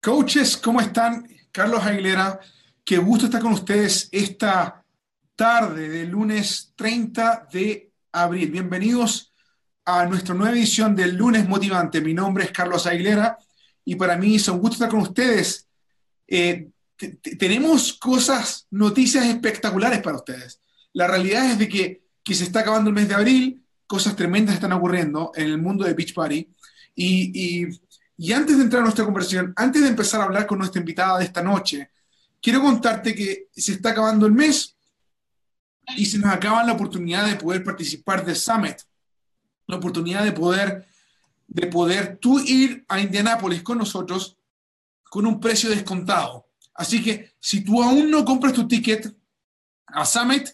Coaches, ¿cómo están? Carlos Aguilera, qué gusto estar con ustedes esta tarde de lunes 30 de abril. Bienvenidos a nuestra nueva edición del lunes motivante. Mi nombre es Carlos Aguilera y para mí es un gusto estar con ustedes. Eh, tenemos cosas, noticias espectaculares para ustedes. La realidad es de que, que, se está acabando el mes de abril, cosas tremendas están ocurriendo en el mundo de Beach Party y y antes de entrar a nuestra conversación, antes de empezar a hablar con nuestra invitada de esta noche, quiero contarte que se está acabando el mes y se nos acaba la oportunidad de poder participar del Summit, la oportunidad de poder, de poder tú ir a Indianápolis con nosotros con un precio descontado. Así que si tú aún no compras tu ticket a Summit,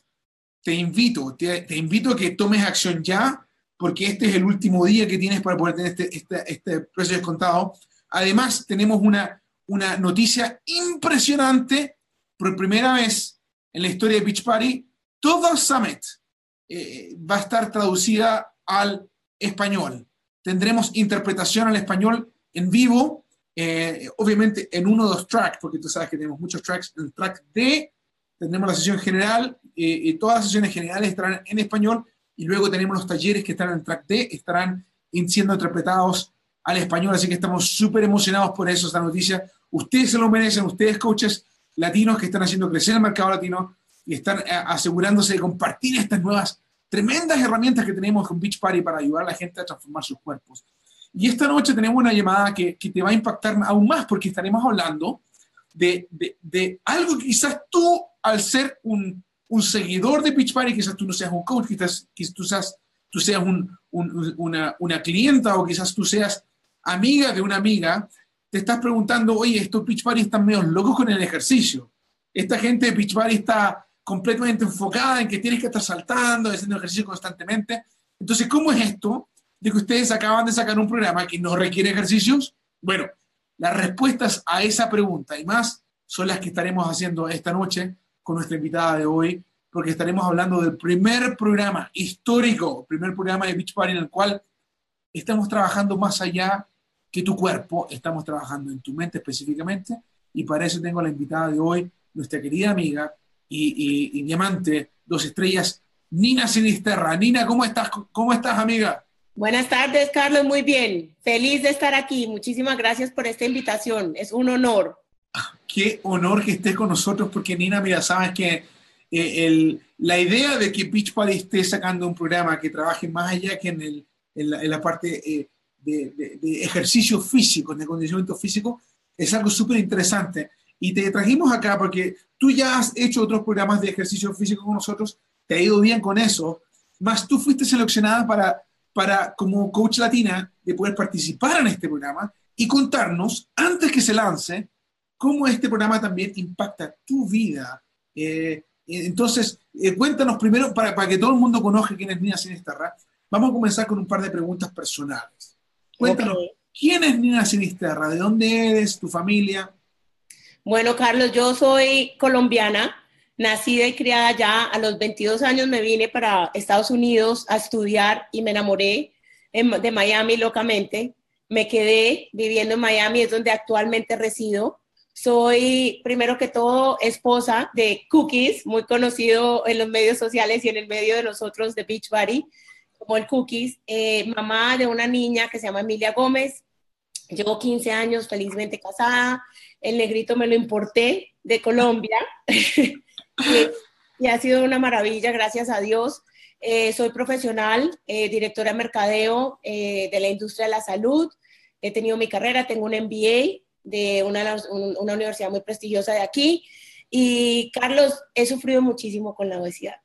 te invito, te, te invito a que tomes acción ya porque este es el último día que tienes para poder tener este, este, este precio descontado. Además, tenemos una, una noticia impresionante. Por primera vez en la historia de Beach Party, todo Summit eh, va a estar traducida al español. Tendremos interpretación al español en vivo, eh, obviamente en uno o dos tracks, porque tú sabes que tenemos muchos tracks. En el track D tendremos la sesión general, eh, y todas las sesiones generales estarán en español y luego tenemos los talleres que están en track D, estarán siendo interpretados al español, así que estamos súper emocionados por eso, esta noticia. Ustedes se lo merecen, ustedes coaches latinos que están haciendo crecer el mercado latino y están eh, asegurándose de compartir estas nuevas tremendas herramientas que tenemos con Beach Party para ayudar a la gente a transformar sus cuerpos. Y esta noche tenemos una llamada que, que te va a impactar aún más porque estaremos hablando de, de, de algo que quizás tú, al ser un, un seguidor de Pitch Party, quizás tú no seas un coach, quizás, quizás tú seas, un, un, una, una, clienta o quizás tú seas amiga de una amiga, te estás preguntando, oye, estos Pitch Party están medio locos con el ejercicio. Esta gente de Pitch Party está completamente enfocada en que tienes que estar saltando, haciendo ejercicio constantemente. Entonces, ¿cómo es esto de que ustedes acaban de sacar un programa que no requiere ejercicios? Bueno, las respuestas a esa pregunta y más son las que estaremos haciendo esta noche con nuestra invitada de hoy, porque estaremos hablando del primer programa histórico, primer programa de Beach Party en el cual estamos trabajando más allá que tu cuerpo, estamos trabajando en tu mente específicamente, y para eso tengo la invitada de hoy, nuestra querida amiga y, y, diamante, dos estrellas, Nina Sinisterra. Nina, ¿cómo estás? ¿Cómo estás, amiga? Buenas tardes, Carlos, muy bien. Feliz de estar aquí. Muchísimas gracias por esta invitación. Es un honor qué honor que estés con nosotros, porque Nina, mira, sabes que eh, el, la idea de que Beach Party esté sacando un programa que trabaje más allá que en, el, en, la, parte eh, de, de, ejercicio físico, de condicionamiento físico, es algo súper interesante. Y te trajimos acá porque tú ya has hecho otros programas de ejercicio físico con nosotros, te ha ido bien con eso, más tú fuiste seleccionada para, para como coach latina, de poder participar en este programa y contarnos, antes que se lance, cómo este programa también impacta tu vida. Eh, entonces, eh, cuéntanos primero, para, para, que todo el mundo conozca quién es Nina Sinisterra, vamos a comenzar con un par de preguntas personales. Cuéntanos, ¿quién es Nina Sinisterra? ¿De dónde eres? ¿Tu familia? Bueno, Carlos, yo soy colombiana, nacida y criada ya. A los 22 años me vine para Estados Unidos a estudiar y me enamoré de Miami locamente. Me quedé viviendo en Miami, es donde actualmente resido. Soy, primero que todo, esposa de Cookies, muy conocido en los medios sociales y en el medio de nosotros de Beach Party, como el Cookies. Eh, mamá de una niña que se llama Emilia Gómez. Llevo 15 años felizmente casada. El negrito me lo importé de Colombia. y, ha sido una maravilla, gracias a Dios. Eh, soy profesional, eh, directora de mercadeo de la industria de la salud. He tenido mi carrera, tengo un MBA de una, una universidad muy prestigiosa de aquí. Y Carlos, he sufrido muchísimo con la obesidad.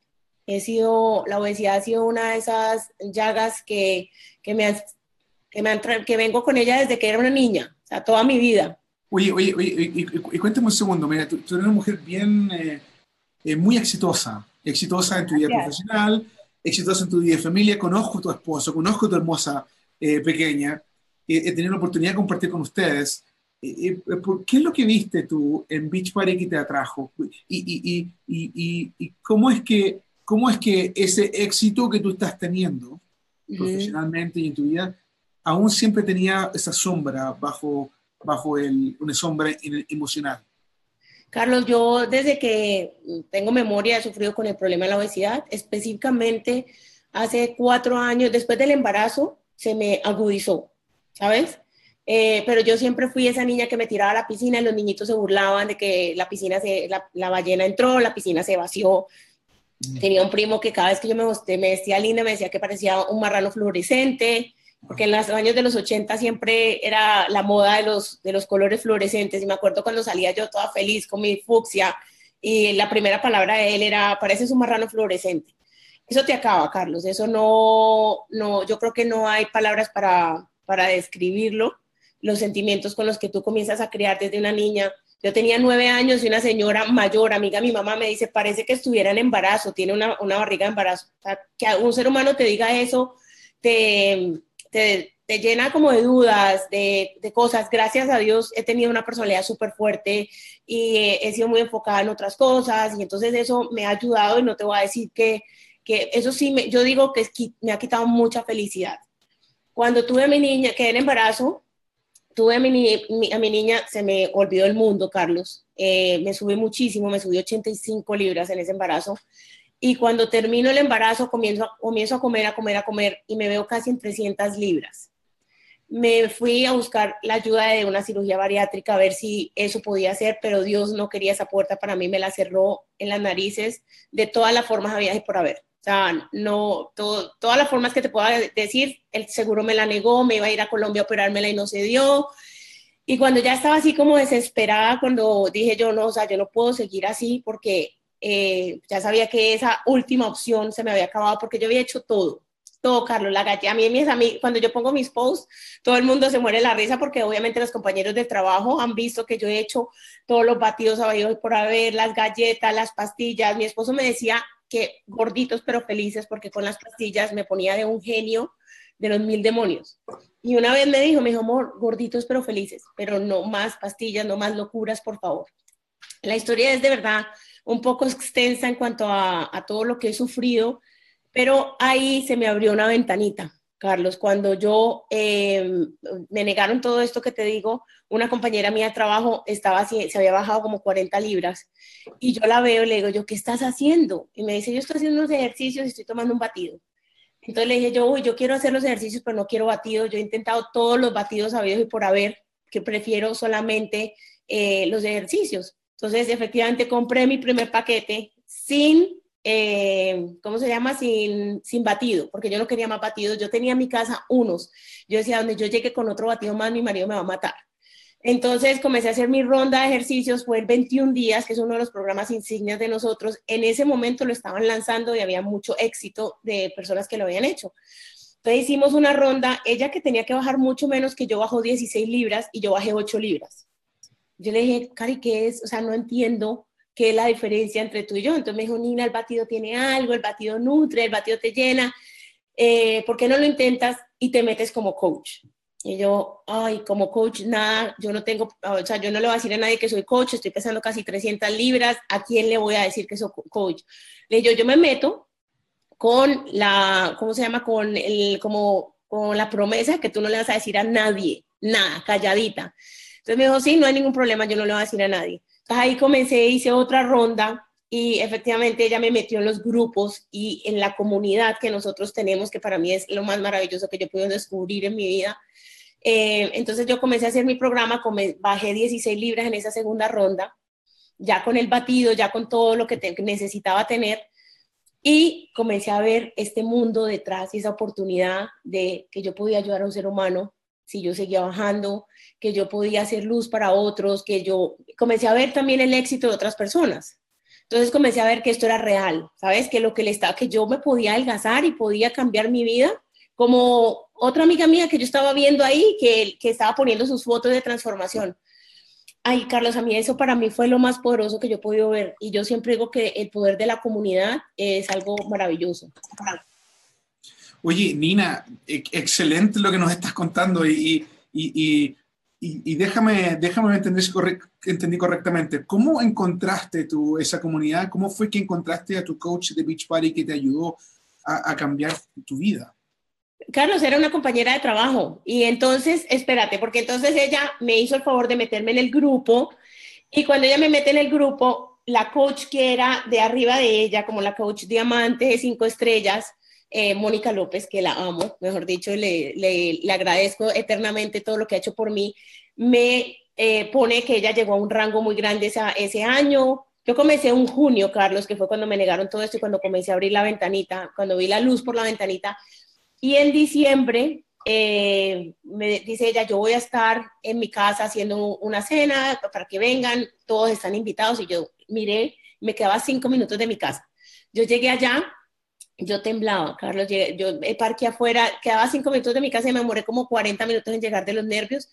He sido, la obesidad ha sido una de esas llagas que, que me, que, me que vengo con ella desde que era una niña, o sea, toda mi vida. Oye, oye, oye, y, y, cuéntame un segundo, mira, tú, eres una mujer bien, eh, eh, muy exitosa, exitosa en tu vida profesional, exitosa en tu vida de familia, conozco a tu esposo, conozco a tu hermosa eh, pequeña, he tenido la oportunidad de compartir con ustedes. ¿Qué es lo que viste tú en Beach Party que te atrajo? ¿Y, y, y, y cómo, es que, cómo es que ese éxito que tú estás teniendo profesionalmente y en tu vida aún siempre tenía esa sombra bajo, bajo el, una sombra emocional? Carlos, yo desde que tengo memoria he sufrido con el problema de la obesidad, específicamente hace cuatro años, después del embarazo, se me agudizó, ¿sabes? Eh, pero yo siempre fui esa niña que me tiraba a la piscina y los niñitos se burlaban de que la piscina se, la, ballena entró, la piscina se vació. Mm. Tenía un primo que cada vez que yo me, me vestía linda me decía que parecía un marrano fluorescente porque en los años de los 80 siempre era la moda de los, de los colores fluorescentes y me acuerdo cuando salía yo toda feliz con mi fucsia y la primera palabra de él era, pareces un marrano fluorescente. Eso te acaba, Carlos, eso no, no, yo creo que no hay palabras para, para describirlo, los sentimientos con los que tú comienzas a crear desde una niña. Yo tenía nueve años y una señora mayor, amiga mi mamá, me dice, parece que estuviera en embarazo, tiene una, una barriga de embarazo. O que un ser humano te diga eso, te, te, llena como de dudas, de, de, cosas. Gracias a Dios he tenido una personalidad súper fuerte y he, sido muy enfocada en otras cosas y entonces eso me ha ayudado y no te voy a decir que, que eso sí, me, yo digo que me ha quitado mucha felicidad. Cuando tuve a mi niña, quedé en embarazo, tuve a mi, niña, se me olvidó el mundo, Carlos. Eh, me subí muchísimo, me subí 85 libras en ese embarazo y cuando termino el embarazo comienzo, comienzo a comer, a comer, a comer y me veo casi en 300 libras. Me fui a buscar la ayuda de una cirugía bariátrica a ver si eso podía ser, pero Dios no quería esa puerta para mí, me la cerró en las narices de todas las formas había y por haber. O sea, no, todas las formas que te pueda decir, el seguro me la negó, me iba a ir a Colombia a operármela y no se dio. Y cuando ya estaba así como desesperada, cuando dije yo, no, o sea, yo no puedo seguir así porque eh, ya sabía que esa última opción se me había acabado porque yo había hecho todo, todo, Carlos, la galleta. A mí, mis amigos, cuando yo pongo mis posts, todo el mundo se muere la risa porque obviamente los compañeros de trabajo han visto que yo he hecho todos los batidos a por haber, las galletas, las pastillas. Mi esposo me decía que gorditos pero felices porque con las pastillas me ponía de un genio de los mil demonios. Y una vez me dijo, me dijo, amor, gorditos pero felices, pero no más pastillas, no más locuras, por favor. La historia es de verdad un poco extensa en cuanto a, todo lo que he sufrido, pero ahí se me abrió una ventanita. Carlos, cuando yo em, me negaron todo esto que te digo, una compañera mía de trabajo estaba se había bajado como 40 libras y yo la veo y le digo, yo, ¿qué estás haciendo? Y me dice, yo estoy haciendo unos ejercicios y estoy tomando un batido. Entonces le dije, yo, yo quiero hacer los ejercicios, pero no quiero batido. Yo he intentado todos los batidos habidos y por haber, que prefiero solamente eh, los ejercicios. Entonces, efectivamente, compré mi primer paquete sin, eh, ¿cómo se llama? Sin, sin batido, porque yo no quería más batidos. Yo tenía en mi casa unos. Yo decía, donde yo llegue con otro batido más, mi marido me va a matar. Entonces comencé a hacer mi ronda de ejercicios, fue el 21 días, que es uno de los programas insignias de nosotros. En ese momento lo estaban lanzando y había mucho éxito de personas que lo habían hecho. Entonces hicimos una ronda, ella que tenía que bajar mucho menos que yo bajó 16 libras y yo bajé 8 libras. Yo le dije, Cari, ¿qué es? O sea, no entiendo qué es la diferencia entre tú y yo. Entonces me dijo, Nina, el batido tiene algo, el batido nutre, el batido te llena. Eh, ¿Por qué no lo intentas y te metes como coach? Y yo, ay, como coach, nada, yo no tengo, o sea, yo no le voy a decir a nadie que soy coach, estoy pesando casi 300 libras, ¿a quién le voy a decir que soy coach? Le digo, yo me meto con la, ¿cómo se llama? Con el, como, con la promesa que tú no le vas a decir a nadie, nada, calladita. Entonces me dijo, sí, no hay ningún problema, yo no le voy a decir a nadie. Ahí comencé, hice otra ronda y efectivamente ella me metió en los grupos y en la comunidad que nosotros tenemos, que para mí es lo más maravilloso que yo pude descubrir en mi vida. Eh, entonces yo comencé a hacer mi programa, bajé 16 libras en esa segunda ronda, ya con el batido, ya con todo lo que necesitaba tener y comencé a ver este mundo detrás y esa oportunidad de que yo podía ayudar a un ser humano si yo seguía bajando, que yo podía hacer luz para otros, que yo comencé a ver también el éxito de otras personas. Entonces comencé a ver que esto era real, ¿sabes? Que lo que le estaba, que yo me podía adelgazar y podía cambiar mi vida, como otra amiga mía que yo estaba viendo ahí, que, que estaba poniendo sus fotos de transformación. Ay, Carlos, a mí eso para mí fue lo más poderoso que yo he podido ver. Y yo siempre digo que el poder de la comunidad es algo maravilloso. Oye, Nina, e-, excelente lo que nos estás contando y, déjame, déjame entender si entendí correctamente. ¿Cómo encontraste tú esa comunidad? ¿Cómo fue que encontraste a tu coach de Beach Party que te ayudó a, cambiar tu vida? Carlos era una compañera de trabajo y entonces, espérate, porque entonces ella me hizo el favor de meterme en el grupo y cuando ella me mete en el grupo, la coach que era de arriba de ella, como la coach diamante de cinco estrellas, eh, Mónica López, que la amo, mejor dicho, le, agradezco eternamente todo lo que ha hecho por mí, me eh, pone que ella llegó a un rango muy grande ese año. Yo comencé en junio, Carlos, que fue cuando me negaron todo esto y cuando comencé a abrir la ventanita, cuando vi la luz por la ventanita. Y en diciembre eh, me dice ella, yo voy a estar en mi casa haciendo una cena para que vengan, todos están invitados y yo miré, me quedaba cinco minutos de mi casa. Yo llegué allá, yo temblaba, Carlos, yo parqué afuera, quedaba cinco minutos de mi casa y me demoré como 40 minutos en llegar de los nervios.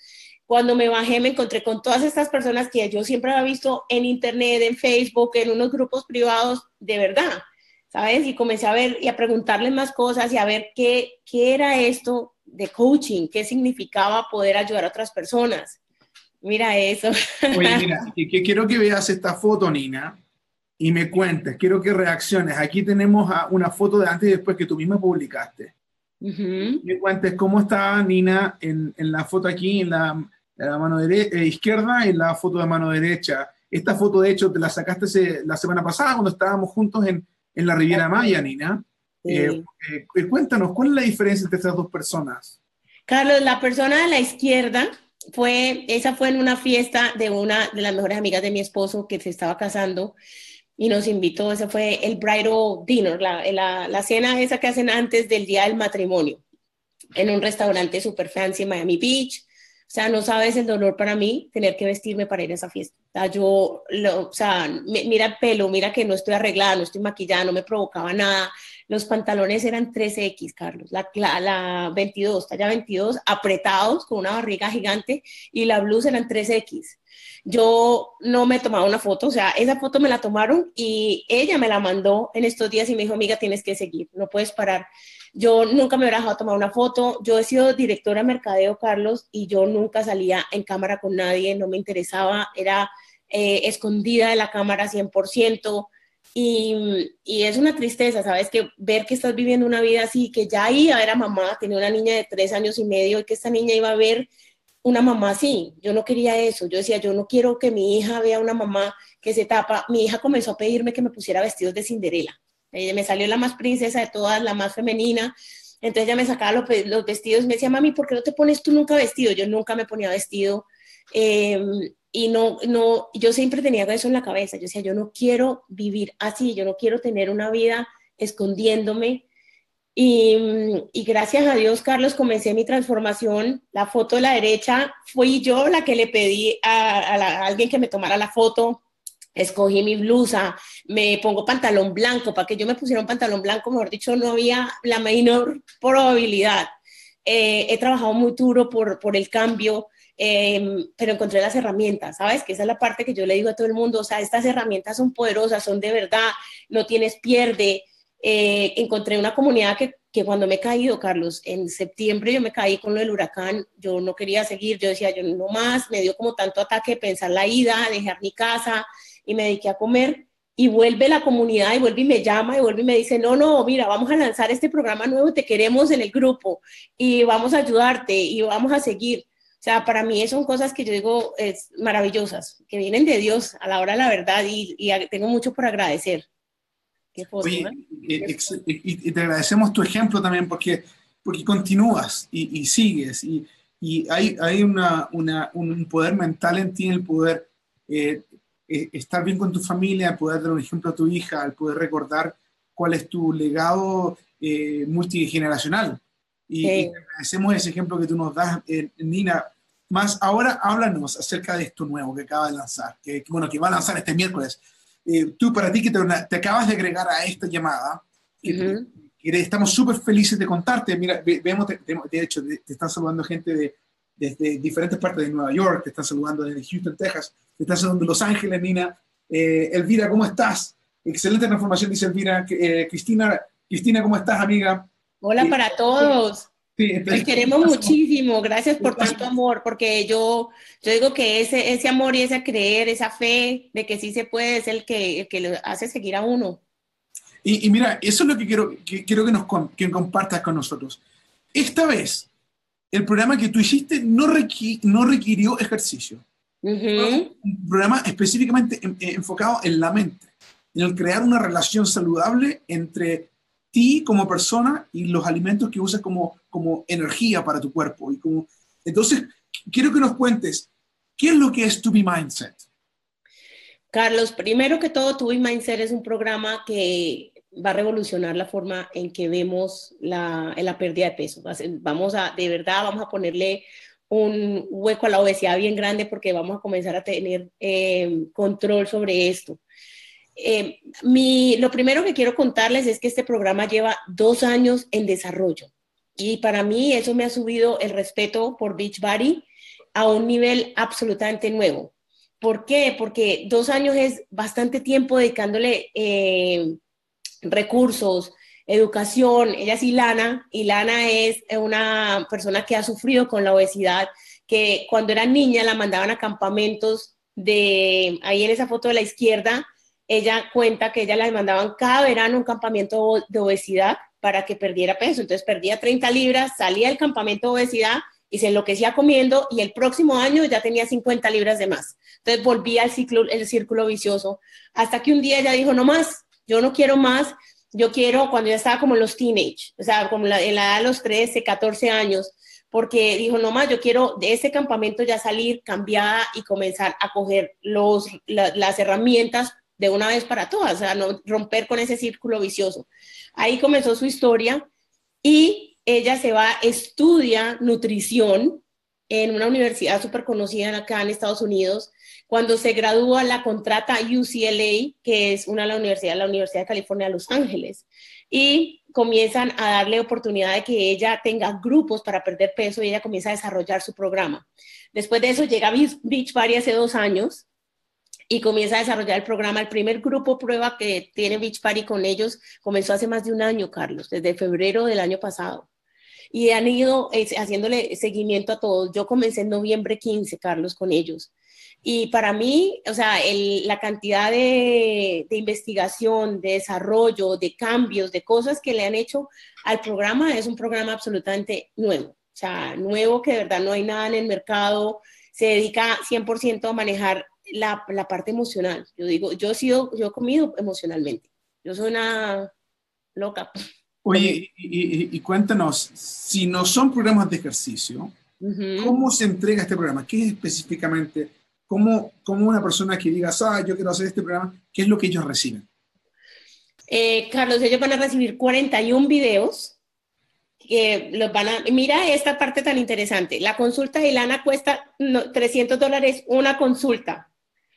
Cuando me bajé me encontré con todas estas personas que yo siempre había visto en internet, en Facebook, en unos grupos privados, de verdad, ¿sabes? Y comencé a ver y a preguntarles más cosas y a ver qué, qué era esto de coaching, qué significaba poder ayudar a otras personas. Mira eso. Oye, mira, que quiero que veas esta foto, Nina, y me cuentes, quiero que reacciones. Aquí tenemos una foto de antes y después que tú misma publicaste. Me cuentes cómo está Nina en, en la foto aquí, en la, la mano eh, izquierda y en la foto de mano derecha. Esta foto, de hecho, te la sacaste la semana pasada cuando estábamos juntos en, en la Riviera Maya, Nina. Eh, eh, cuéntanos, ¿cuál es la diferencia entre estas dos personas? Carlos, la persona de la izquierda fue, esa fue en una fiesta de una de las mejores amigas de mi esposo que se estaba casando y nos invitó, ese fue el bridal dinner, la, la, la cena esa que hacen antes del día del matrimonio, en un restaurante super fancy en Miami Beach. O sea, no sabes el dolor para mí tener que vestirme para ir a esa fiesta. O sea, yo, o sea, mira el pelo, mira que no estoy arreglada, no estoy maquillada, no me provocaba nada. Los pantalones eran 3X, Carlos, la, la, la 22, talla 22, apretados con una barriga gigante y la blusa eran 3X. Yo no me tomaba una foto, o sea, esa foto me la tomaron y ella me la mandó en estos días y me dijo, amiga, tienes que seguir, no puedes parar. Yo nunca me hubiera dejado tomar una foto. Yo he sido directora de mercadeo, Carlos, y yo nunca salía en cámara con nadie, no me interesaba, era eh, escondida de la cámara 100%. Y, y, es una tristeza, ¿sabes? Que ver que estás viviendo una vida así, que ya iba a ver a mamá, tenía una niña de tres años y medio y que esta niña iba a ver una mamá así. Yo no quería eso. Yo decía, yo no quiero que mi hija vea una mamá que se tapa. Mi hija comenzó a pedirme que me pusiera vestidos de Cinderela. Ella me salió la más princesa de todas, la más femenina. Entonces ella me sacaba los, los vestidos me decía, mami, ¿por qué no te pones tú nunca vestido? Yo nunca me ponía vestido. Eh, y no, no, yo siempre tenía eso en la cabeza. Yo decía, yo no quiero vivir así, yo no quiero tener una vida escondiéndome. Y, y, gracias a Dios, Carlos, comencé mi transformación. La foto de la derecha fui yo la que le pedí a, a, alguien que me tomara la foto. Escogí mi blusa, me pongo pantalón blanco. Para que yo me pusiera un pantalón blanco, mejor dicho, no había la menor probabilidad. Eh, he trabajado muy duro por, por el cambio. Em, pero encontré las herramientas, ¿sabes? Que esa es la parte que yo le digo a todo el mundo, o sea, estas herramientas son poderosas, son de verdad, no tienes pierde. Eh, encontré una comunidad que, que, cuando me he caído, Carlos, en septiembre yo me caí con lo del huracán, yo no quería seguir, yo decía, yo no más, me dio como tanto ataque pensar la ida, dejar mi casa y me dediqué a comer y vuelve la comunidad y vuelve y me llama y vuelve y me dice, no, no, mira, vamos a lanzar este programa nuevo, te queremos en el grupo y vamos a ayudarte y vamos a seguir. O sea, para mí son cosas que yo digo es maravillosas, que vienen de Dios a la hora de la verdad y, y tengo mucho por agradecer. Oye, y, y, te agradecemos tu ejemplo también porque, porque continúas y, sigues y, hay, hay una, una, un poder mental en ti, el poder eh, eh, estar bien con tu familia, el poder dar un ejemplo a tu hija, el poder recordar cuál es tu legado eh, multigeneracional. Y, agradecemos ese ejemplo que tú nos das, Nina, más ahora háblanos acerca de esto nuevo que acaba de lanzar, que, bueno, que va a lanzar este miércoles. Eh, tú, para ti que te, acabas de agregar a esta llamada, estamos súper felices de contarte. Mira, vemos, de, hecho, te, están saludando gente de, desde diferentes partes de Nueva York, te están saludando desde Houston, Texas, te están saludando de Los Ángeles, Nina. Eh, Elvira, ¿cómo estás? Excelente transformación, dice Elvira. Eh, Cristina, Cristina, ¿cómo estás, amiga? Hola para todos. Sí, queremos muchísimo, gracias por tanto amor, porque yo, yo digo que ese, ese amor y ese creer, esa fe de que sí se puede es el que, el que lo hace seguir a uno. Y, y, mira, eso es lo que quiero que, quiero que nos que compartas con nosotros. esta vez, el programa que tú hiciste no, no requirió ejercicio. Un programa específicamente eh, enfocado en la mente, en el crear una relación saludable entre ti como persona y los alimentos que usas como, como energía para tu cuerpo. Y como, entonces, quiero que nos cuentes, ¿qué es lo que es To Be Mindset? Carlos, primero que todo, To Be Mindset es un programa que va a revolucionar la forma en que vemos la, la pérdida de peso. Vamos a, de verdad, vamos a ponerle un hueco a la obesidad bien grande porque vamos a comenzar a tener eh, control sobre esto. Eh, mi, lo primero que quiero contarles es que este programa lleva dos años en desarrollo y para mí eso me ha subido el respeto por Beachbody a un nivel absolutamente nuevo. ¿Por qué? Porque dos años es bastante tiempo dedicándole eh, recursos, educación. Ella es Ilana. Ilana es una persona que ha sufrido con la obesidad, que cuando era niña la mandaban a campamentos de, ahí en esa foto de la izquierda, ella cuenta que ella la mandaban cada verano un campamento de obesidad para que perdiera peso. Entonces perdía 30 libras, salía del campamento de obesidad y se enloquecía comiendo y el próximo año ya tenía 50 libras de más. Entonces volvía al ciclo, el círculo vicioso hasta que un día ella dijo, no más, yo no quiero más, yo quiero cuando ya estaba como en los teenage, o sea, como en la edad de los 13, 14 años, porque dijo, no más, yo quiero de ese campamento ya salir cambiada y comenzar a coger los, las herramientas de una vez para todas, o sea, no romper con ese círculo vicioso. Ahí comenzó su historia y ella se va, estudia nutrición en una universidad súper conocida acá en Estados Unidos, cuando se gradúa, la contrata UCLA, que es una de la universidad, la Universidad de California, Los Ángeles, y comienzan a darle oportunidad de que ella tenga grupos para perder peso y ella comienza a desarrollar su programa. Después de eso llega Beachbody hace dos años y comienza a desarrollar el programa. El primer grupo prueba que tiene Beachbody con ellos comenzó hace más de un año, Carlos, desde febrero del año pasado. Y han ido eh, haciéndole seguimiento a todos. Yo comencé en noviembre 15, Carlos, con ellos. Y para mí, o sea, la cantidad de, investigación, de desarrollo, de cambios, de cosas que le han hecho al programa es un programa absolutamente nuevo. O sea, nuevo que de verdad no hay nada en el mercado. Se dedica 100% a manejar la, la, parte emocional. Yo digo, yo he sido, yo he comido emocionalmente. Yo soy una loca. Oye, y, cuéntanos, si no son programas de ejercicio, ¿cómo se entrega este programa? ¿Qué es específicamente ¿Cómo, una persona que diga, ah, yo quiero hacer este programa, qué es lo que ellos reciben? Eh, Carlos, ellos van a recibir 41 videos. que los van a, mira esta parte tan interesante. La consulta de Ilana cuesta 300 dólares una consulta.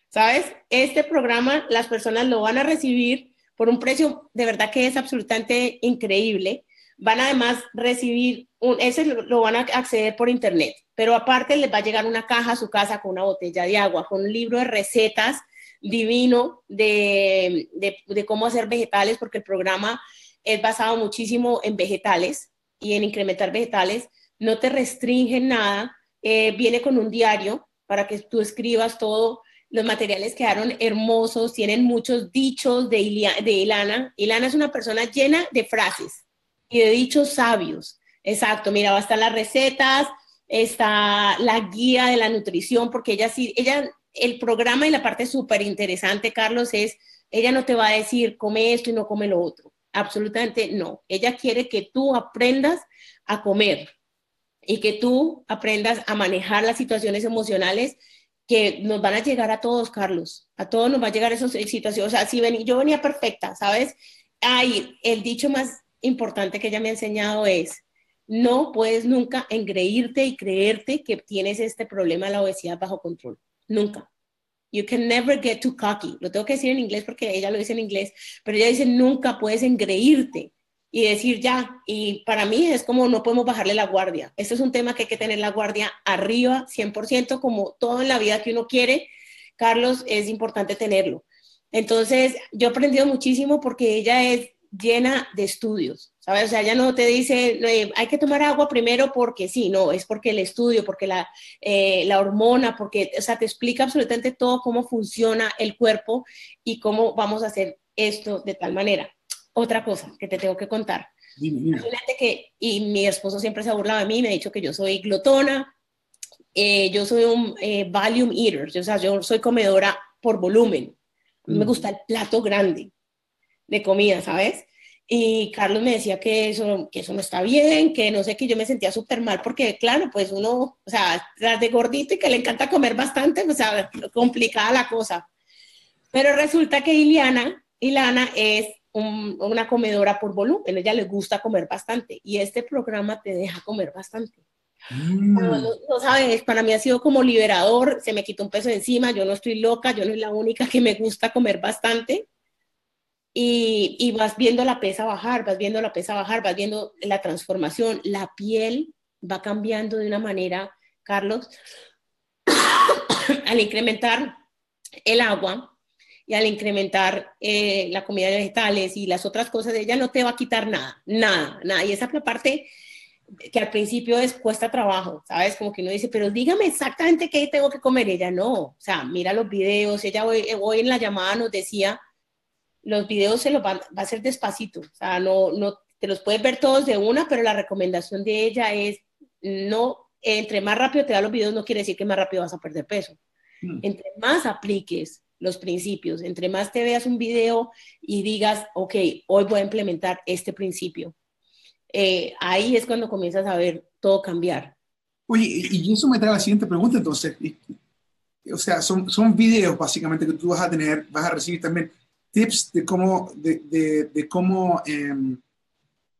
¿Sabes? Este programa las personas lo van a recibir por un precio de verdad que es absolutamente increíble. Van además recibir, un, ese lo van a acceder por internet pero aparte les va a llegar una caja a su casa con una botella de agua, con un libro de recetas divino de, de, cómo hacer vegetales, porque el programa es basado muchísimo en vegetales y en incrementar vegetales. No te restringe nada, eh, viene con un diario para que tú escribas todo. Los materiales quedaron hermosos, tienen muchos dichos de, de Ilana. Ilana es una persona llena de frases y de dichos sabios. Exacto, mira, va a estar las recetas, está la guía de la nutrición, porque ella sí, ella, el programa y la parte súper interesante, Carlos, es, ella no te va a decir, come esto y no come lo otro. Absolutamente no. Ella quiere que tú aprendas a comer y que tú aprendas a manejar las situaciones emocionales que nos van a llegar a todos, Carlos. A todos nos va a llegar esas situaciones. O sea, si yo venía perfecta, ¿sabes? Ay, el dicho más importante que ella me ha enseñado es, no puedes nunca engreírte y creerte que tienes este problema de la obesidad bajo control. Nunca. You can never get too cocky. Lo tengo que decir en inglés porque ella lo dice en inglés, pero ella dice nunca puedes engreírte y decir ya. Y para mí es como no podemos bajarle la guardia. Este es un tema que hay que tener la guardia arriba 100%, como todo en la vida que uno quiere. Carlos, es importante tenerlo. Entonces, yo he aprendido muchísimo porque ella es llena de estudios, ¿sabes? O sea, ya no te dice, hay que tomar agua primero porque sí, no, es porque el estudio, porque la, eh, la hormona, porque, o sea, te explica absolutamente todo cómo funciona el cuerpo y cómo vamos a hacer esto de tal manera. Otra cosa que te tengo que contar. Imagínate que, y mi esposo siempre se ha burlado de mí, me ha dicho que yo soy glotona, eh, yo soy un eh, volume eater, o sea, yo soy comedora por volumen. Me mm. gusta el plato grande de comida, ¿sabes? Y Carlos me decía que eso, que eso no está bien, que no sé, que yo me sentía súper mal porque, claro, pues uno, o sea, tras de gordito y que le encanta comer bastante, o sea, complicada la cosa. Pero resulta que Iliana, Ilana es una comedora por volumen, ella le gusta comer bastante y este programa te deja comer bastante. Mm. No, sabes, para mí ha sido como liberador, se me quitó un peso encima, yo no estoy loca, yo no soy la única que me gusta comer bastante y, vas viendo la pesa bajar, vas viendo la pesa bajar, vas viendo la transformación, la piel va cambiando de una manera, Carlos, al incrementar el agua y al incrementar eh, la comida de vegetales y las otras cosas, ella no te va a quitar nada, nada, nada. Y esa parte que al principio es cuesta trabajo, ¿sabes? Como que uno dice, pero dígame exactamente qué tengo que comer. Ella no, o sea, mira los videos, ella hoy, hoy en la llamada nos decía los videos se los va, a hacer despacito, o sea, no, no te los puedes ver todos de una, pero la recomendación de ella es no, entre más rápido te da los videos no quiere decir que más rápido vas a perder peso. Mm. Entre más apliques los principios, entre más te veas un video y digas, ok, hoy voy a implementar este principio, eh, ahí es cuando comienzas a ver todo cambiar. Oye, y eso me trae la siguiente pregunta entonces. O sea, son, son videos básicamente que tú vas a tener, vas a recibir también tips de cómo, de, de, de cómo, em,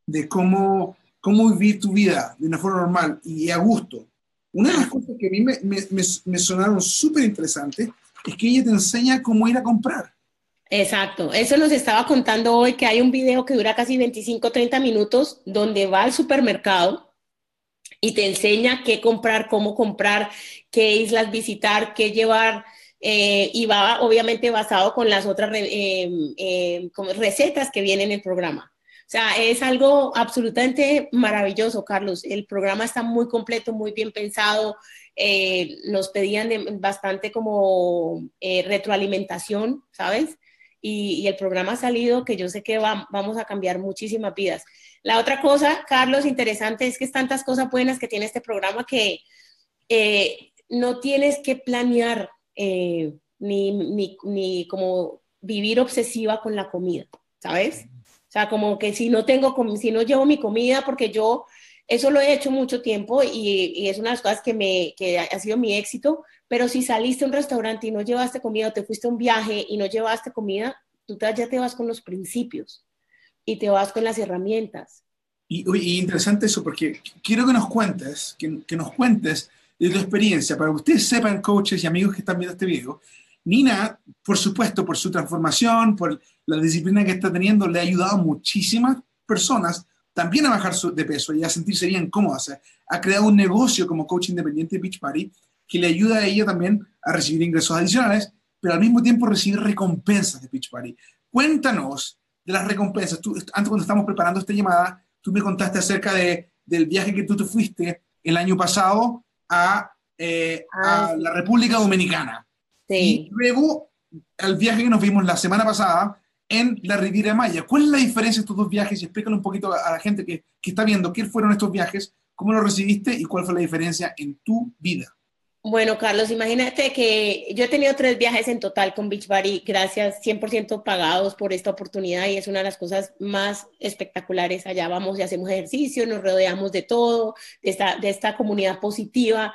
de cómo, cómo vivir tu vida de una forma normal y a gusto. Una de las cosas que a mí me, me, me, sonaron súper interesantes es que ella te enseña cómo ir a comprar. Exacto, eso nos estaba contando hoy que hay un video que dura casi 25, 30 minutos donde va al supermercado y te enseña qué comprar, cómo comprar, qué islas visitar, qué llevar, eh, y va obviamente basado con las otras eh, eh, recetas que vienen en el programa. O sea, es algo absolutamente maravilloso, Carlos. El programa está muy completo, muy bien pensado. nos pedían bastante como retroalimentación, ¿sabes? Y, el programa ha salido que yo sé que vamos a cambiar muchísimas vidas. La otra cosa, Carlos, interesante es que es tantas cosas buenas que tiene este programa que no tienes que planear eh, ni, ni, ni, como vivir obsesiva con la comida, ¿sabes? O sea, como que si no tengo, si no llevo mi comida, porque yo eso lo he hecho mucho tiempo y, y, es una de las cosas que, me, que ha sido mi éxito, pero si saliste a un restaurante y no llevaste comida, o te fuiste a un viaje y no llevaste comida, tú ya te vas con los principios y te vas con las herramientas. Y, y interesante eso, porque quiero que nos cuentes, que, que nos cuentes de tu experiencia, para que ustedes sepan, coaches y amigos que están viendo este video, Nina, por supuesto, por su transformación, por la disciplina que está teniendo, le ha ayudado a muchísimas personas también a bajar de peso y a sentirse bien cómodas. Ha creado un negocio como coach independiente de Beach Party que le ayuda a ella también a recibir ingresos adicionales, pero al mismo tiempo recibir recompensas de Beach Party. Cuéntanos de las recompensas. Tú, antes cuando estábamos preparando esta llamada, tú me contaste acerca de, del viaje que tú te fuiste el año pasado a, eh, ah, la República Dominicana. Y luego al viaje que nos vimos la semana pasada en la Riviera Maya. ¿Cuál es la diferencia de estos dos viajes? Y explícalo un poquito a la gente que, que está viendo qué fueron estos viajes, cómo los recibiste y cuál fue la diferencia en tu vida. Bueno, Carlos, imagínate que yo he tenido tres viajes en total con Beachbody, gracias 100% pagados por esta oportunidad y es una de las cosas más espectaculares. Allá vamos y hacemos ejercicio, nos rodeamos de todo, de esta, de esta comunidad positiva.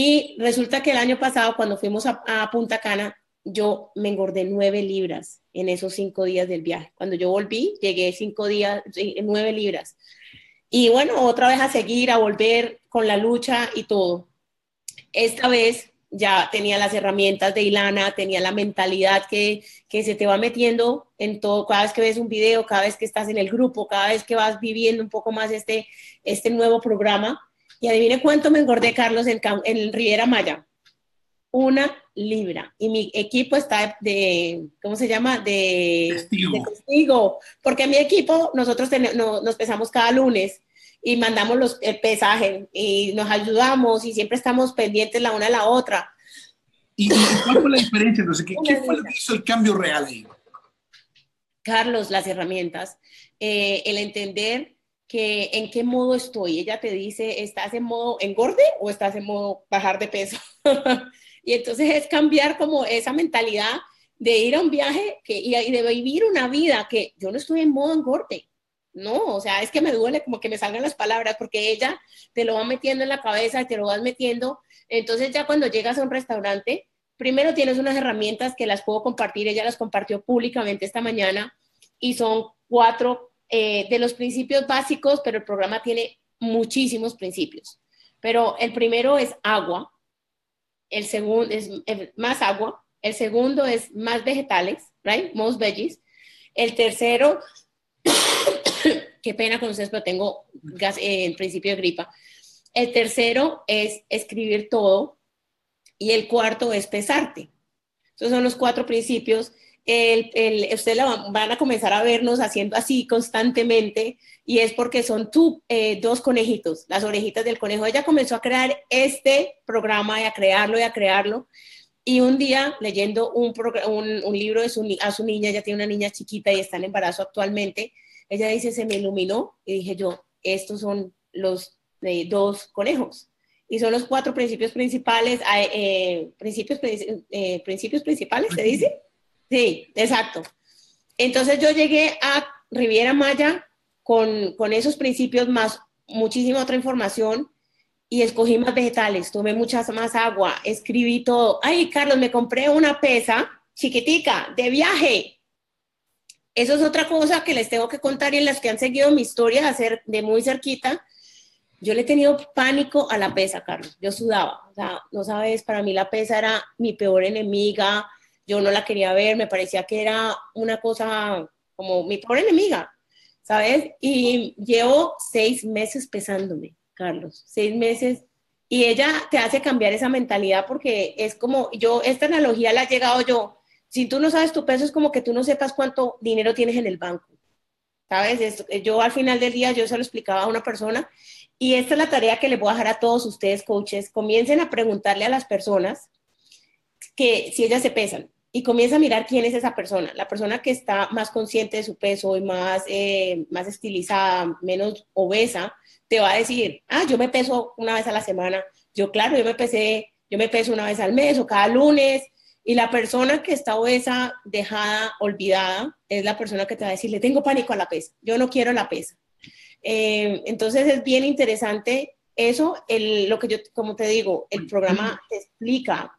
Y resulta que el año pasado, cuando fuimos a, Punta Cana, yo me engordé nueve libras en esos cinco días del viaje. Cuando yo volví, llegué cinco días, nueve libras. Y bueno, otra vez a seguir, a volver con la lucha y todo esta vez ya tenía las herramientas de Ilana, tenía la mentalidad que, se te va metiendo en todo, cada vez que ves un video, cada vez que estás en el grupo, cada vez que vas viviendo un poco más este, este nuevo programa. Y adivine cuánto me engordé, Carlos, en, en Riviera Maya. Una libra. Y mi equipo está de, ¿cómo se llama? De testigo. Porque mi equipo, nosotros nos pesamos cada lunes y mandamos los, el pesaje y nos ayudamos y siempre estamos pendientes la una de la otra. ¿Y, cuál fue la diferencia entonces? ¿Qué, fue lo que hizo el cambio real ahí? Carlos, las herramientas, eh, el entender que en qué modo estoy. Ella te dice, ¿estás en modo engorde o estás en modo bajar de peso? y entonces es cambiar como esa mentalidad de ir a un viaje que, y de vivir una vida que yo no estoy en modo engorde. No, o sea, es que me duele como que me salgan las palabras porque ella te lo va metiendo en la cabeza y te lo vas metiendo. Entonces ya cuando llegas a un restaurante, primero tienes unas herramientas que las puedo compartir, ella las compartió públicamente esta mañana y son cuatro eh, de los principios básicos, pero el programa tiene muchísimos principios. Pero el primero es agua, el segundo es más agua, el segundo es más vegetales, right? Most veggies. El tercero qué pena con ustedes, pero tengo gas, eh, el principio de gripa. El tercero es escribir todo y el cuarto es pesarte. Esos son los cuatro principios. El, el, ustedes van a comenzar a vernos haciendo así constantemente y es porque son tú, eh, dos conejitos, las orejitas del conejo. Ella comenzó a crear este programa y a crearlo y a crearlo. Y un día, leyendo un, libro de su, a su niña, ella tiene una niña chiquita y está en embarazo actualmente, ella dice, se me iluminó y dije yo, estos son los de dos conejos. Y son los cuatro principios principales, eh, principios, eh, principios principales, ¿se dice? Sí, exacto. Entonces yo llegué a Riviera Maya con, con esos principios más muchísima otra información y escogí más vegetales, tomé mucha más agua, escribí todo. Ay, Carlos, me compré una pesa chiquitica de viaje eso es otra cosa que les tengo que contar y en las que han seguido mi historia hacer de muy cerquita. Yo le he tenido pánico a la pesa, Carlos. Yo sudaba. O sea, no sabes, para mí la pesa era mi peor enemiga. Yo no la quería ver, me parecía que era una cosa como mi peor enemiga, ¿sabes? Y llevo seis meses pesándome, Carlos. Seis meses y ella te hace cambiar esa mentalidad porque es como yo, esta analogía la he llegado yo, si tú no sabes tu peso, es como que tú no sepas cuánto dinero tienes en el banco. ¿Sabes? Yo al final del día, yo se lo explicaba a una persona y esta es la tarea que les voy a dejar a todos ustedes, coaches. Comiencen a preguntarle a las personas que si ellas se pesan y comienza a mirar quién es esa persona. La persona que está más consciente de su peso y más, eh, más estilizada, menos obesa, te va a decir, ah, yo me peso una vez a la semana. Yo, claro, yo me pesé, yo me peso una vez al mes o cada lunes y la persona que está obesa, dejada, olvidada, es la persona que te va a decir, le tengo pánico a la pesa, yo no quiero la pesa. Eh, entonces es bien interesante eso, el, lo que yo, como te digo, el programa te explica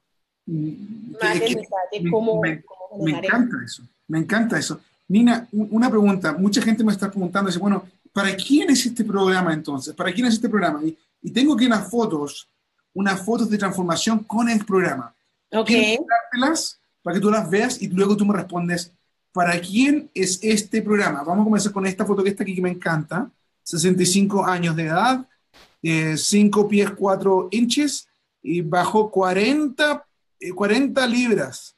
más detalle cómo, me, me encanta eso, me encanta eso. Nina, una pregunta, mucha gente me está preguntando, dice, bueno, ¿para quién es este programa entonces? ¿Para quién es este programa? Y, y tengo aquí unas fotos, unas fotos de transformación con el programa. Ok. para que tú las veas y luego tú me respondes, ¿para quién es este programa? Vamos a comenzar con esta foto que está aquí que me encanta. 65 años de edad, 5 eh, pies 4 inches y bajo 40, 40 eh, libras.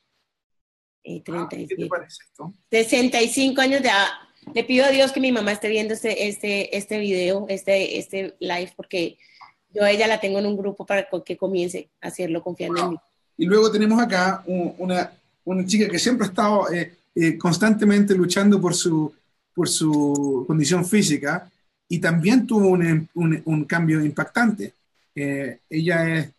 Y ah, ¿Qué te parece esto? 65 años de edad. Le pido a Dios que mi mamá esté viendo este, este, este video, este, este live, porque yo a ella la tengo en un grupo para que comience a hacerlo confiando en mí. Y luego tenemos acá una, una chica que siempre ha estado eh, eh, constantemente luchando por su, por su condición física y también tuvo un, un, un cambio impactante. Eh, ella es,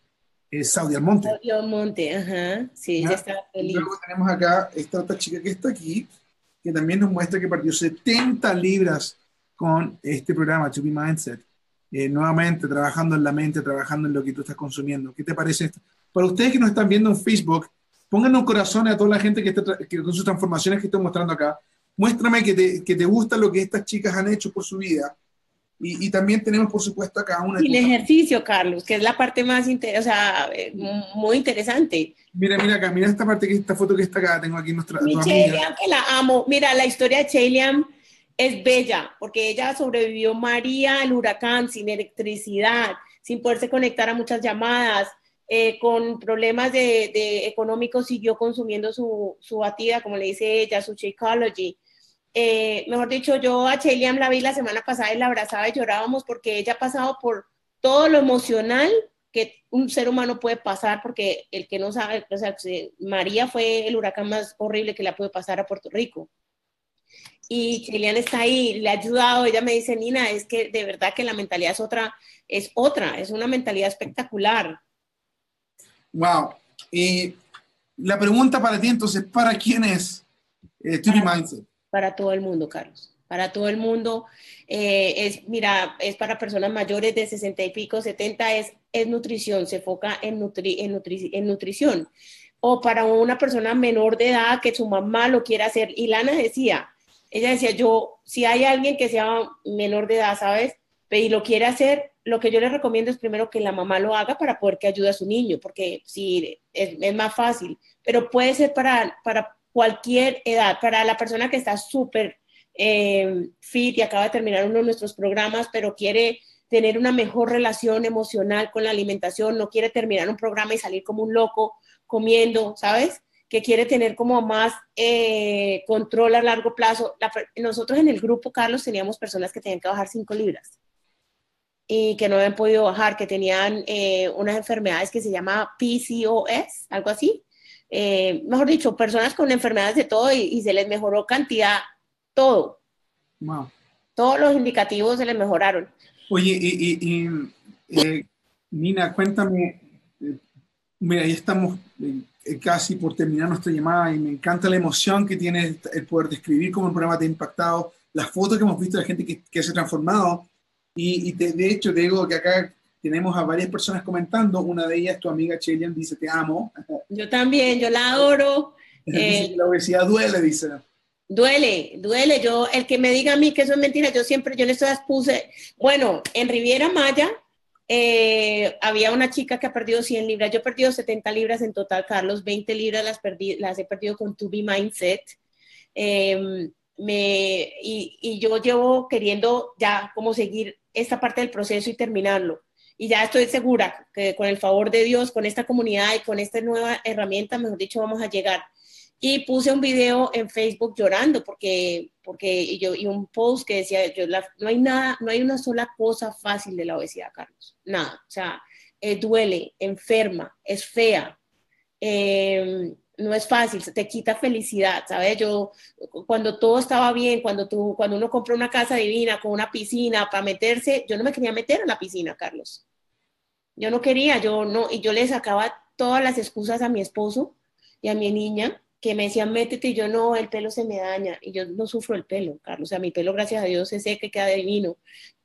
es, Saudi Almonte. Saudi Almonte, ajá, sí, ella está feliz. Luego tenemos acá esta otra chica que está aquí, que también nos muestra que perdió 70 libras con este programa, To Be Mindset. nuevamente, trabajando en la mente, trabajando en lo que tú estás consumiendo. ¿Qué te parece esto? Para ustedes que nos están viendo en Facebook, pongan un corazón a toda la gente que, está, que con sus transformaciones que estoy mostrando acá. Muéstrame que te, que te gusta lo que estas chicas han hecho por su vida. Y, y, también tenemos, por supuesto, acá una... Y el ejercicio, Carlos, que es la parte más o sea, eh, muy interesante. Mira, mira acá, mira esta parte, que esta foto que está acá, tengo aquí nuestra... Mi Cheliam, que la amo. Mira, la historia de Cheliam es bella, porque ella sobrevivió María, el huracán, sin electricidad, sin poderse conectar a muchas llamadas, eh, con problemas de, económicos siguió consumiendo su, su, batida, como le dice ella, su Shakeology. Eh, mejor dicho, yo a Cheliam la vi la semana pasada y la abrazaba y llorábamos porque ella ha pasado por todo lo emocional que un ser humano puede pasar, porque el que no sabe, o sea, María fue el huracán más horrible que le puede pasar a Puerto Rico. y Lilian está ahí, le ha ayudado, ella me dice, Nina, es que de verdad que la mentalidad es otra, es otra, es una mentalidad espectacular. Wow. Y la pregunta para ti entonces, ¿para quién es eh, Mindset? Para todo el mundo, Carlos. Para todo el mundo. Eh, es, mira, es para personas mayores de 60 y pico, 70, es, es nutrición, se enfoca en, nutri, en, en nutrición. O para una persona menor de edad que su mamá lo quiera hacer. Y Lana decía, ella decía, yo, si hay alguien que sea menor de edad, ¿sabes? Y lo quiere hacer, lo que yo le recomiendo es primero que la mamá lo haga para poder que ayude a su niño, porque sí, es, más fácil, pero puede ser para, para cualquier edad, para la persona que está súper eh, fit y acaba de terminar uno de nuestros programas, pero quiere tener una mejor relación emocional con la alimentación, no quiere terminar un programa y salir como un loco comiendo, ¿sabes? Que quiere tener como más eh, control a largo plazo. nosotros en el grupo, Carlos, teníamos personas que tenían que bajar 5 libras y que no habían podido bajar, que tenían eh, unas enfermedades que se llama PCOS, algo así. Eh, mejor dicho, personas con enfermedades de todo y, se les mejoró cantidad, todo. Todos los indicativos se les mejoraron. Oye, y, eh, Nina, cuéntame, mira, ya estamos casi por terminar nuestra llamada y me encanta la emoción que tiene el poder describir cómo el programa te ha impactado, las fotos que hemos visto de la gente que, que se ha transformado y, de hecho, te digo que acá tenemos a varias personas comentando. Una de ellas, tu amiga Chelian, dice: Te amo. Yo también, yo la adoro. Eh, la obesidad duele, dice. Duele, duele. Yo, el que me diga a mí que eso es mentira, yo siempre, yo estas puse. Bueno, en Riviera Maya eh, había una chica que ha perdido 100 libras. Yo he perdido 70 libras en total, Carlos. 20 libras las, perdí, las he perdido con To Be Mindset. Eh, me, y, y, yo llevo queriendo ya como seguir esta parte del proceso y terminarlo. Y ya estoy segura que con el favor de Dios, con esta comunidad y con esta nueva herramienta, mejor dicho, vamos a llegar. Y puse un video en Facebook llorando porque, porque yo, y un post que decía, yo, no hay nada, no hay una sola cosa fácil de la obesidad, Carlos. Nada. O sea, eh, duele, enferma, es fea. Eh, no es fácil, te quita felicidad, ¿sabes? Yo, cuando todo estaba bien, cuando, tú, cuando uno compra una casa divina con una piscina para meterse, yo no me quería meter a la piscina, Carlos. Yo no quería, yo no, y yo le sacaba todas las excusas a mi esposo y a mi niña que me decían, métete, y yo no, el pelo se me daña, y yo no sufro el pelo, Carlos, o sea, mi pelo, gracias a Dios, se seca, queda divino.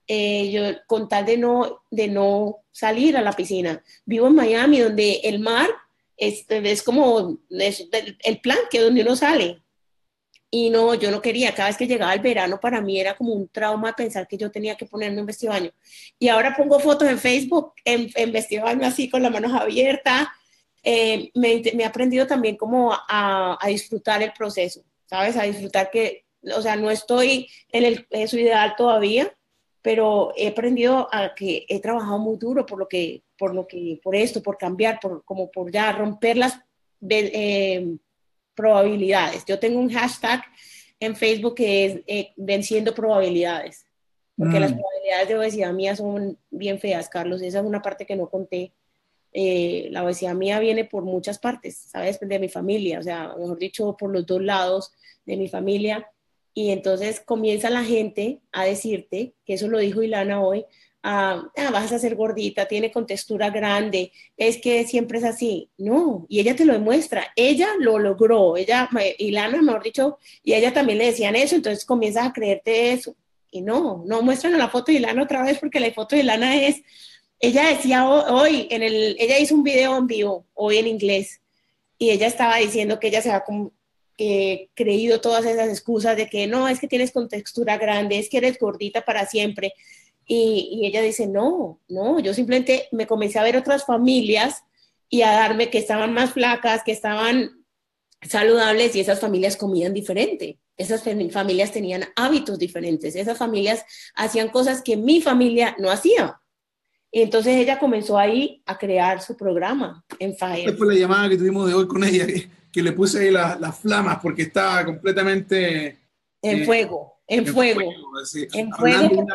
Eh, yo, con tal de no, de no salir a la piscina, vivo en Miami, donde el mar es, es como el plan que donde uno sale. Y no, yo no quería, cada vez que llegaba el verano para mí era como un trauma pensar que yo tenía que ponerme un vestido de baño. Y ahora pongo fotos en Facebook en, en vestido de baño así con las manos abiertas. Eh, me, me, he aprendido también como a, disfrutar el proceso, ¿sabes? A disfrutar que, o sea, no estoy en el eso ideal todavía, pero he aprendido a que he trabajado muy duro por lo que, por lo que, por esto, por cambiar, por, como por ya romper las eh, probabilidades. Yo tengo un hashtag en Facebook que es eh, venciendo probabilidades, porque las mm. probabilidades de obesidad mía son bien feas, Carlos. Esa es una parte que no conté. Eh, la obesidad mía viene por muchas partes, ¿sabes? De mi familia, o sea, mejor dicho, por los dos lados de mi familia y entonces comienza la gente a decirte, que eso lo dijo Ilana hoy, ah, ah, vas a ser gordita, tiene contextura grande, es que siempre es así. No, y ella te lo demuestra, ella lo logró, ella, Ilana, mejor dicho, y ella también le decían eso, entonces comienzas a creerte eso. Y no, no muestran la foto de Ilana otra vez porque la foto de Ilana es, ella decía hoy, en el, ella hizo un video en vivo, hoy en inglés, y ella estaba diciendo que ella se va como eh, creído todas esas excusas de que no, es que tienes contextura grande, es que eres gordita para siempre. Y, ella dice, no, no, yo simplemente me comencé a ver otras familias y a darme que estaban más flacas, que estaban saludables y esas familias comían diferente. Esas familias tenían hábitos diferentes, esas familias hacían cosas que mi familia no hacía. Y entonces ella comenzó ahí a crear su programa en Fire. Después la llamada que tuvimos de hoy con ella, que le puse ahí las flamas porque estaba completamente... En eh, fuego, en, fuego. en fuego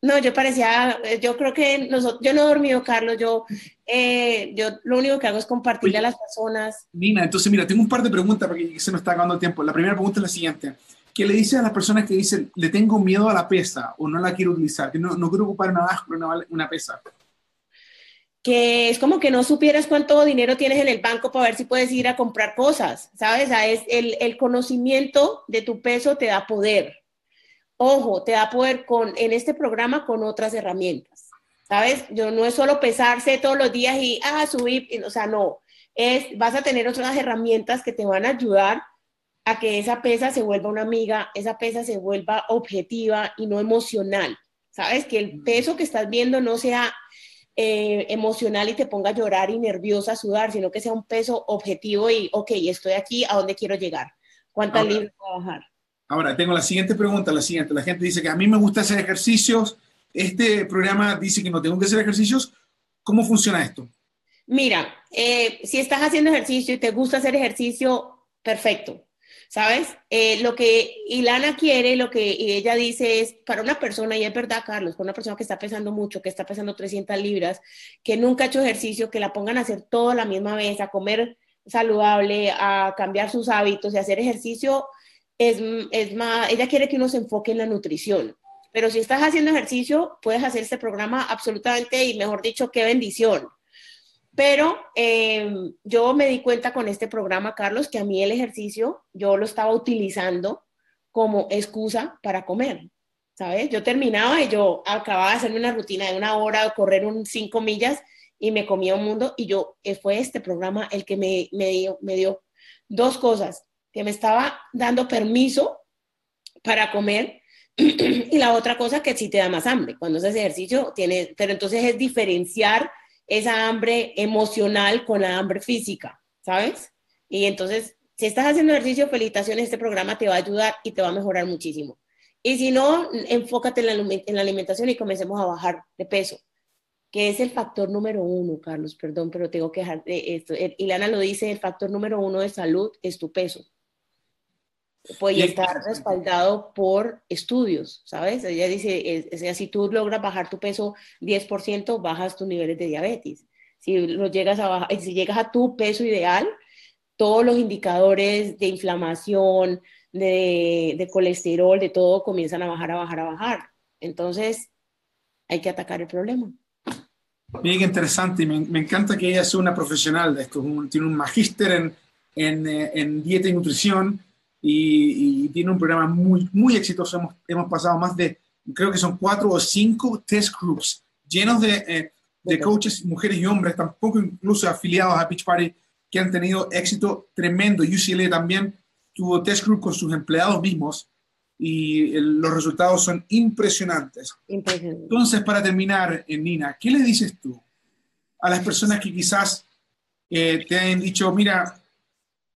No, yo parecía, yo creo que nosotros, yo no he dormido, Carlos, yo, eh, yo lo único que hago es compartirle a las personas. Nina, entonces mira, tengo un par de preguntas porque se nos está acabando el tiempo. La primera pregunta es la siguiente. ¿qué le dices a las personas que dicen, le tengo miedo a la pesa o no la quiero utilizar, que no, no quiero ocupar una báscula, una, una pesa? Que es como que no supieras cuánto dinero tienes en el banco para ver si puedes ir a comprar cosas, ¿sabes? es el, el, conocimiento de tu peso te da poder. Ojo, te da poder con, en este programa con otras herramientas, ¿sabes? Yo no es solo pesarse todos los días y, ah, subir, o sea, no, es, vas a tener otras herramientas que te van a ayudar a que esa pesa se vuelva una amiga, esa pesa se vuelva objetiva y no emocional, ¿sabes? Que el peso que estás viendo no sea eh, emocional y te ponga a llorar y nerviosa a sudar, sino que sea un peso objetivo y, ok, estoy aquí, ¿a dónde quiero llegar? ¿Cuántas libras voy a bajar? Ahora, tengo la siguiente pregunta, la siguiente. La gente dice que a mí me gusta hacer ejercicios, este programa dice que no tengo que hacer ejercicios. ¿Cómo funciona esto? Mira, eh, si estás haciendo ejercicio y te gusta hacer ejercicio, perfecto. ¿Sabes? Eh, lo que Ilana quiere, lo que ella dice es para una persona, y es verdad, Carlos, para una persona que está pesando mucho, que está pesando 300 libras, que nunca ha hecho ejercicio, que la pongan a hacer todo la misma vez, a comer saludable, a cambiar sus hábitos y hacer ejercicio, es, es más, ella quiere que uno se enfoque en la nutrición. Pero si estás haciendo ejercicio, puedes hacer este programa absolutamente, y mejor dicho, qué bendición. Pero em, yo me di cuenta con este programa, Carlos, que a mí el ejercicio yo lo estaba utilizando como excusa para comer, ¿sabes? Yo terminaba y yo acababa de hacerme una rutina de una hora, correr un cinco millas y me comía un mundo y yo, eh, fue este programa el que me, me, dio, me dio dos cosas, que me estaba dando permiso para comer y la otra cosa que sí te da más hambre. Cuando haces ejercicio, tienes, pero entonces es diferenciar esa hambre emocional con la hambre física, ¿sabes? Y entonces, si estás haciendo ejercicio, felicitaciones, este programa te va a ayudar y te va a mejorar muchísimo. Y si no, enfócate en la, alimentación y comencemos a bajar de peso, que es el factor número uno, Carlos, perdón, pero tengo que dejar de esto. Ilana lo dice, el factor número uno de salud es tu peso puede estar respaldado por estudios, ¿sabes? Ella dice, si tú logras bajar tu peso 10%, bajas tus niveles de diabetes. Si, lo llegas a bajar, si llegas a tu peso ideal, todos los indicadores de inflamación, de, de colesterol, de todo, comienzan a bajar, a bajar, a bajar. Entonces, hay que atacar el problema. Bien interesante y me, me, encanta que ella sea una profesional de esto, tiene un magíster en, en, eh, en dieta y nutrición, y, tiene un programa muy, muy exitoso. Hemos, hemos, pasado más de, creo que son cuatro o cinco test groups llenos de, eh, de coaches, mujeres y hombres, tampoco incluso afiliados a Pitch Party, que han tenido éxito tremendo. UCLA también tuvo test group con sus empleados mismos y los resultados son impresionantes. Impresionante. Entonces, para terminar, eh, Nina, ¿qué le dices tú a las personas que quizás eh, te han dicho, mira,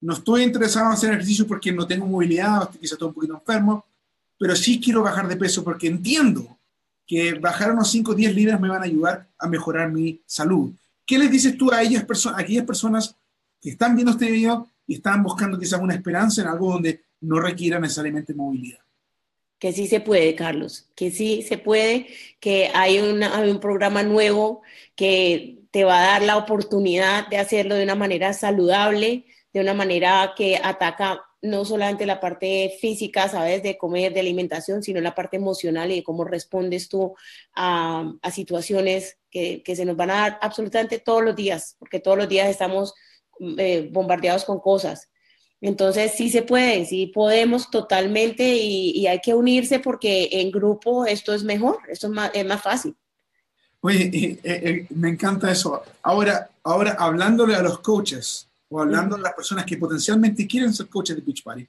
no estoy interesado en hacer ejercicio porque no tengo movilidad, quizás estoy un poquito enfermo, pero sí quiero bajar de peso porque entiendo que bajar unos 5 o 10 libras me van a ayudar a mejorar mi salud. ¿Qué les dices tú a, ellas, a aquellas personas que están viendo este video y están buscando quizás una esperanza en algo donde no requiera necesariamente movilidad? Que sí se puede, Carlos, que sí se puede, que hay, hay un programa nuevo que te va a dar la oportunidad de hacerlo de una manera saludable, de una manera que ataca no solamente la parte física, ¿sabes? De comer, de alimentación, sino la parte emocional y de cómo respondes tú a, situaciones que, se nos van a dar absolutamente todos los días, porque todos los días estamos eh, bombardeados con cosas. Entonces sí se puede, sí podemos totalmente y, hay que unirse porque en grupo esto es mejor, esto es más, es más fácil. Oye, eh, eh, me encanta eso. Ahora, ahora hablándole a los coaches, o hablando de las personas que potencialmente quieren ser coaches de Pitch Party,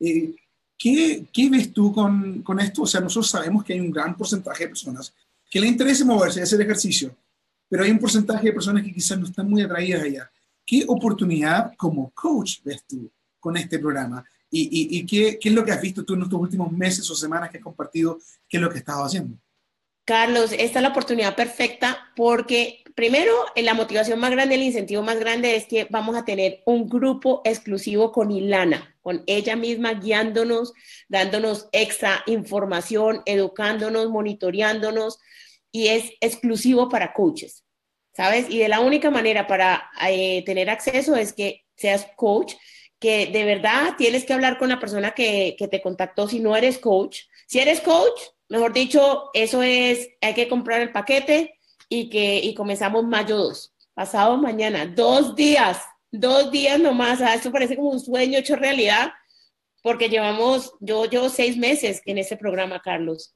eh, ¿qué, ¿qué, ves tú con, con, esto? O sea, nosotros sabemos que hay un gran porcentaje de personas que le interesa moverse hacer ejercicio, pero hay un porcentaje de personas que quizás no están muy atraídas allá. ¿Qué oportunidad como coach ves tú con este programa? ¿Y, y, y qué, qué, es lo que has visto tú en estos últimos meses o semanas que has compartido? ¿Qué es lo que estás haciendo? Carlos, esta es la oportunidad perfecta porque primero, la motivación más grande, el incentivo más grande es que vamos a tener un grupo exclusivo con Ilana, con ella misma guiándonos, dándonos extra información, educándonos, monitoreándonos y es exclusivo para coaches, ¿sabes? Y de la única manera para eh, tener acceso es que seas coach que de verdad tienes que hablar con la persona que, que te contactó si no eres coach. Si eres coach, mejor dicho, eso es, hay que comprar el paquete y que y comenzamos mayo 2, pasado mañana, dos días, dos días nomás, ah, esto parece como un sueño hecho realidad, porque llevamos, yo llevo seis meses en este programa, Carlos,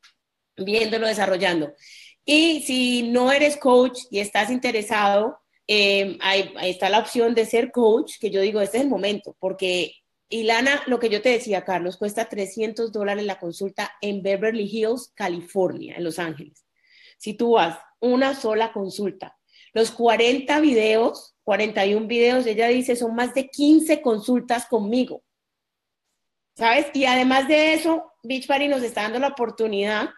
viéndolo desarrollando. Y si no eres coach y estás interesado, eh, ahí, está la opción de ser coach, que yo digo, este es el momento, porque Ilana, lo que yo te decía, Carlos, cuesta 300 dólares la consulta en Beverly Hills, California, en Los Ángeles. Si tú vas una sola consulta, los 40 videos, 41 videos, ella dice, son más de 15 consultas conmigo. ¿Sabes? Y además de eso, Beach Party nos está dando la oportunidad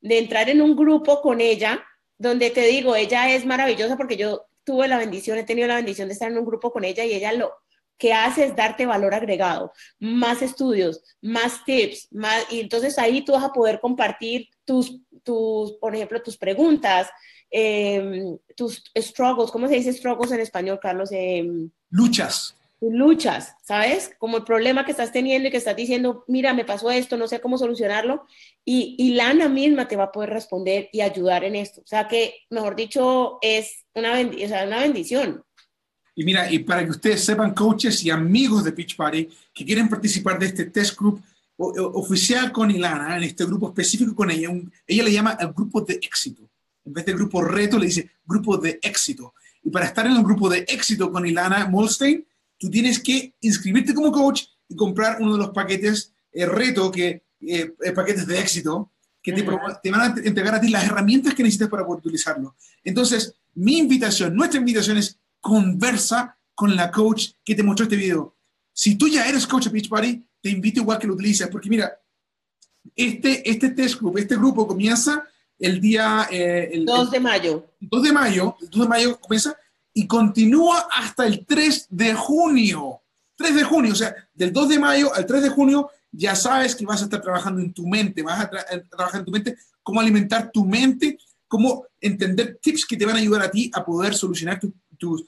de entrar en un grupo con ella, donde te digo, ella es maravillosa porque yo tuve la bendición, he tenido la bendición de estar en un grupo con ella y ella lo que hace es darte valor agregado, más estudios, más tips, más, y entonces ahí tú vas a poder compartir tus, tus por ejemplo, tus preguntas, em, tus struggles, ¿cómo se dice struggles en español, Carlos? Em, luchas luchas, ¿sabes? Como el problema que estás teniendo y que estás diciendo, mira, me pasó esto, no sé cómo solucionarlo, y, y Lana misma te va a poder responder y ayudar en esto. O sea que, mejor dicho, es una, o sea, una bendición. Y mira, y para que ustedes sepan, coaches y amigos de Pitch Party que quieren participar de este test group oficial con Ilana, en este grupo específico con ella, ella le llama el grupo de éxito. En vez de grupo reto, le dice grupo de éxito. Y para estar en el grupo de éxito con Ilana Molstein, tú tienes que inscribirte como coach y comprar uno de los paquetes eh, reto, que, eh, eh, paquetes de éxito, que te, te, van a entregar a ti las herramientas que necesitas para poder utilizarlo. Entonces, mi invitación, nuestra invitación es conversa con la coach que te mostró este video. Si tú ya eres coach de Beach Party, te invito igual que lo utilices, porque mira, este, este test group, este grupo comienza el día... el, 2 de mayo. 2 de mayo, el 2 de mayo comienza y continúa hasta el 3 de junio. 3 de junio, o sea, del 2 de mayo al 3 de junio, ya sabes que vas a estar trabajando en tu mente, vas a, trabajar en tu mente, cómo alimentar tu mente, cómo entender tips que te van a ayudar a ti a poder solucionar tus,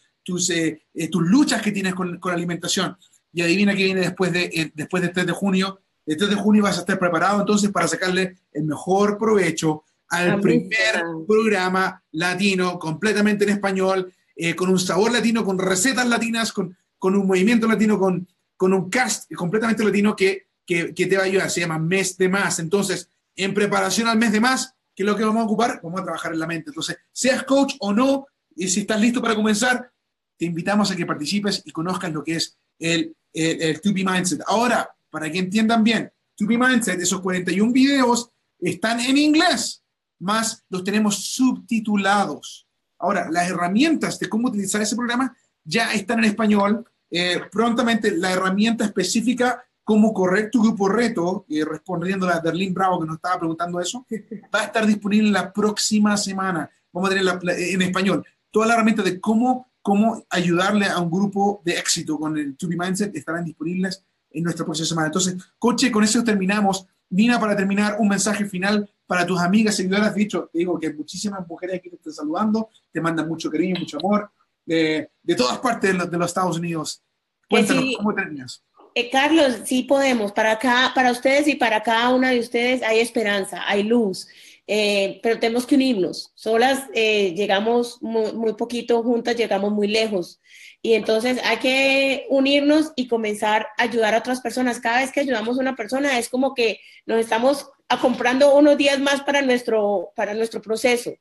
eh, eh, tus luchas que tienes con, con, la alimentación. Y adivina qué viene después de, eh, después del 3 de junio. El 3 de junio vas a estar preparado entonces para sacarle el mejor provecho al primer programa latino completamente en español eh, con un sabor latino, con recetas latinas, con, con un movimiento latino, con, con un cast completamente latino que, que, que, te va a ayudar. Se llama Mes de Más. Entonces, en preparación al mes de más, ¿qué es lo que vamos a ocupar? Vamos a trabajar en la mente. Entonces, seas coach o no, y si estás listo para comenzar, te invitamos a que participes y conozcas lo que es el, el, el 2 Mindset. Ahora, para que entiendan bien, 2 Mindset, esos 41 videos están en inglés, más los tenemos subtitulados. Ahora, las herramientas de cómo utilizar ese programa ya están en español. Eh, prontamente la herramienta específica cómo correr tu grupo reto, y respondiendo a Berlín Bravo que nos estaba preguntando eso, va a estar disponible la próxima semana. Vamos a tener en español toda la herramienta de cómo, cómo ayudarle a un grupo de éxito con el 2 Mindset estarán disponibles en nuestra próxima semana. Entonces, coche, con eso terminamos. Nina, para terminar, un mensaje final para tus amigas, seguidoras. Dicho, te digo que muchísimas mujeres aquí te están saludando, te mandan mucho cariño, mucho amor, de, de todas partes de los, Estados Unidos. Cuéntanos, ¿cómo terminas? Eh, Carlos, sí podemos. Para acá, para ustedes y para cada una de ustedes hay esperanza, hay luz. Eh, pero tenemos que unirnos. Solas eh, llegamos muy, muy, poquito, juntas llegamos muy lejos. Y entonces hay que unirnos y comenzar a ayudar a otras personas. Cada vez que ayudamos a una persona es como que nos estamos comprando unos días más para nuestro, para nuestro proceso.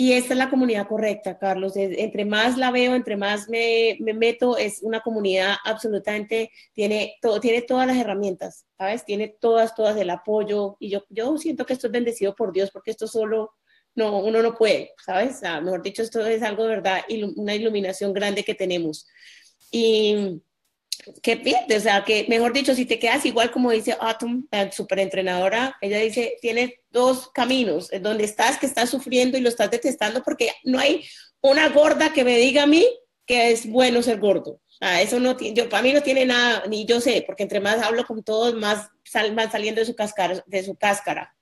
Y esta es la comunidad correcta, Carlos. Entre más la veo, entre más me, me, meto, es una comunidad absolutamente, tiene, todo, tiene todas las herramientas, ¿sabes? Tiene todas, todas el apoyo. Y yo, yo siento que esto es bendecido por Dios, porque esto solo no, uno no puede, ¿sabes? mejor dicho, esto es algo de verdad, una iluminación grande que tenemos. Y que pierde, o sea, que mejor dicho, si te quedas igual como dice Autumn, la superentrenadora, ella dice, tiene dos caminos, donde estás, que estás sufriendo y lo estás detestando, porque no hay una gorda que me diga a mí que es bueno ser gordo. Ah, eso no yo, para mí no tiene nada, ni yo sé, porque entre más hablo con todos, más van saliendo de su, cáscara, de su cáscara.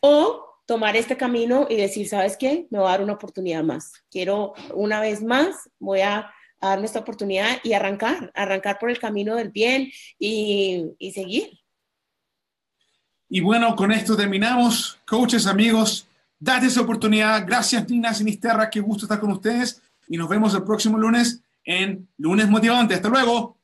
O tomar este camino y decir, ¿sabes qué? Me voy a dar una oportunidad más. Quiero una vez más, voy a a darme esta oportunidad y arrancar, arrancar por el camino del bien y, y seguir. Y bueno, con esto terminamos. Coaches, amigos, date esa oportunidad. Gracias, Nina Sinisterra. Qué gusto estar con ustedes. Y nos vemos el próximo lunes en Lunes Motivante. Hasta luego.